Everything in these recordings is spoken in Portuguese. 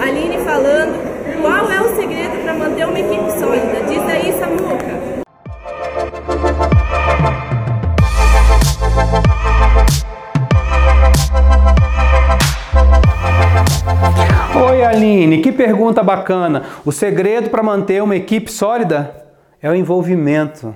Aline falando qual é o segredo para manter uma equipe sólida. Diz aí, Samuca. Oi Aline, que pergunta bacana. O segredo para manter uma equipe sólida é o envolvimento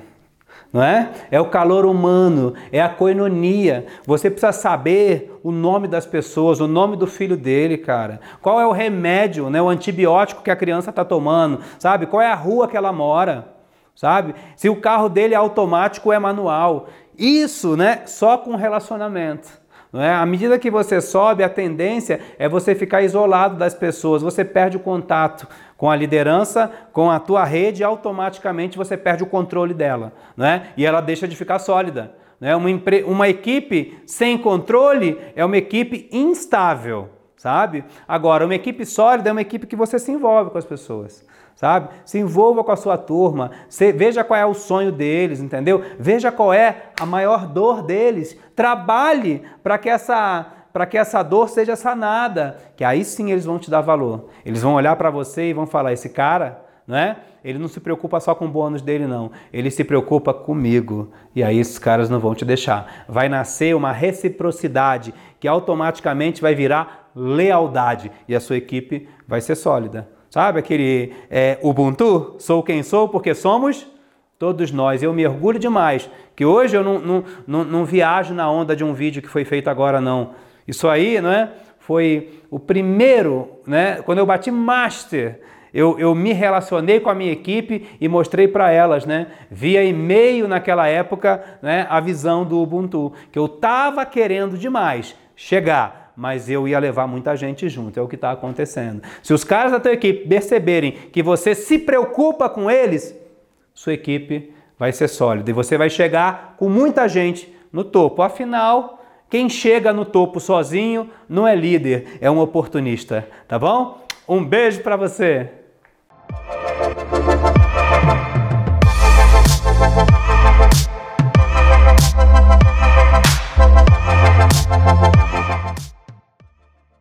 não é? É o calor humano, é a coinonia. Você precisa saber o nome das pessoas, o nome do filho dele, cara. Qual é o remédio, né? O antibiótico que a criança está tomando, sabe? Qual é a rua que ela mora, sabe? Se o carro dele é automático ou é manual. Isso, né? Só com relacionamento. Não é? À medida que você sobe, a tendência é você ficar isolado das pessoas, você perde o contato com a liderança, com a tua rede, automaticamente você perde o controle dela, né? E ela deixa de ficar sólida. Né? Uma, uma equipe sem controle é uma equipe instável, sabe? Agora, uma equipe sólida é uma equipe que você se envolve com as pessoas sabe? Se envolva com a sua turma, veja qual é o sonho deles, entendeu? Veja qual é a maior dor deles. Trabalhe para que essa para que essa dor seja sanada, que aí sim eles vão te dar valor. Eles vão olhar para você e vão falar: esse cara, não é? Ele não se preocupa só com o bônus dele, não. Ele se preocupa comigo. E aí esses caras não vão te deixar. Vai nascer uma reciprocidade que automaticamente vai virar lealdade e a sua equipe vai ser sólida. Sabe aquele é, Ubuntu? Sou quem sou porque somos todos nós. Eu me orgulho demais que hoje eu não, não, não, não viajo na onda de um vídeo que foi feito agora, não. Isso aí, não é? Foi o primeiro, né? Quando eu bati master, eu, eu me relacionei com a minha equipe e mostrei para elas, né? Via e-mail naquela época, né? A visão do Ubuntu, que eu estava querendo demais chegar mas eu ia levar muita gente junto. É o que está acontecendo. Se os caras da tua equipe perceberem que você se preocupa com eles, sua equipe vai ser sólida e você vai chegar com muita gente no topo. Afinal, quem chega no topo sozinho não é líder, é um oportunista, tá bom? Um beijo para você.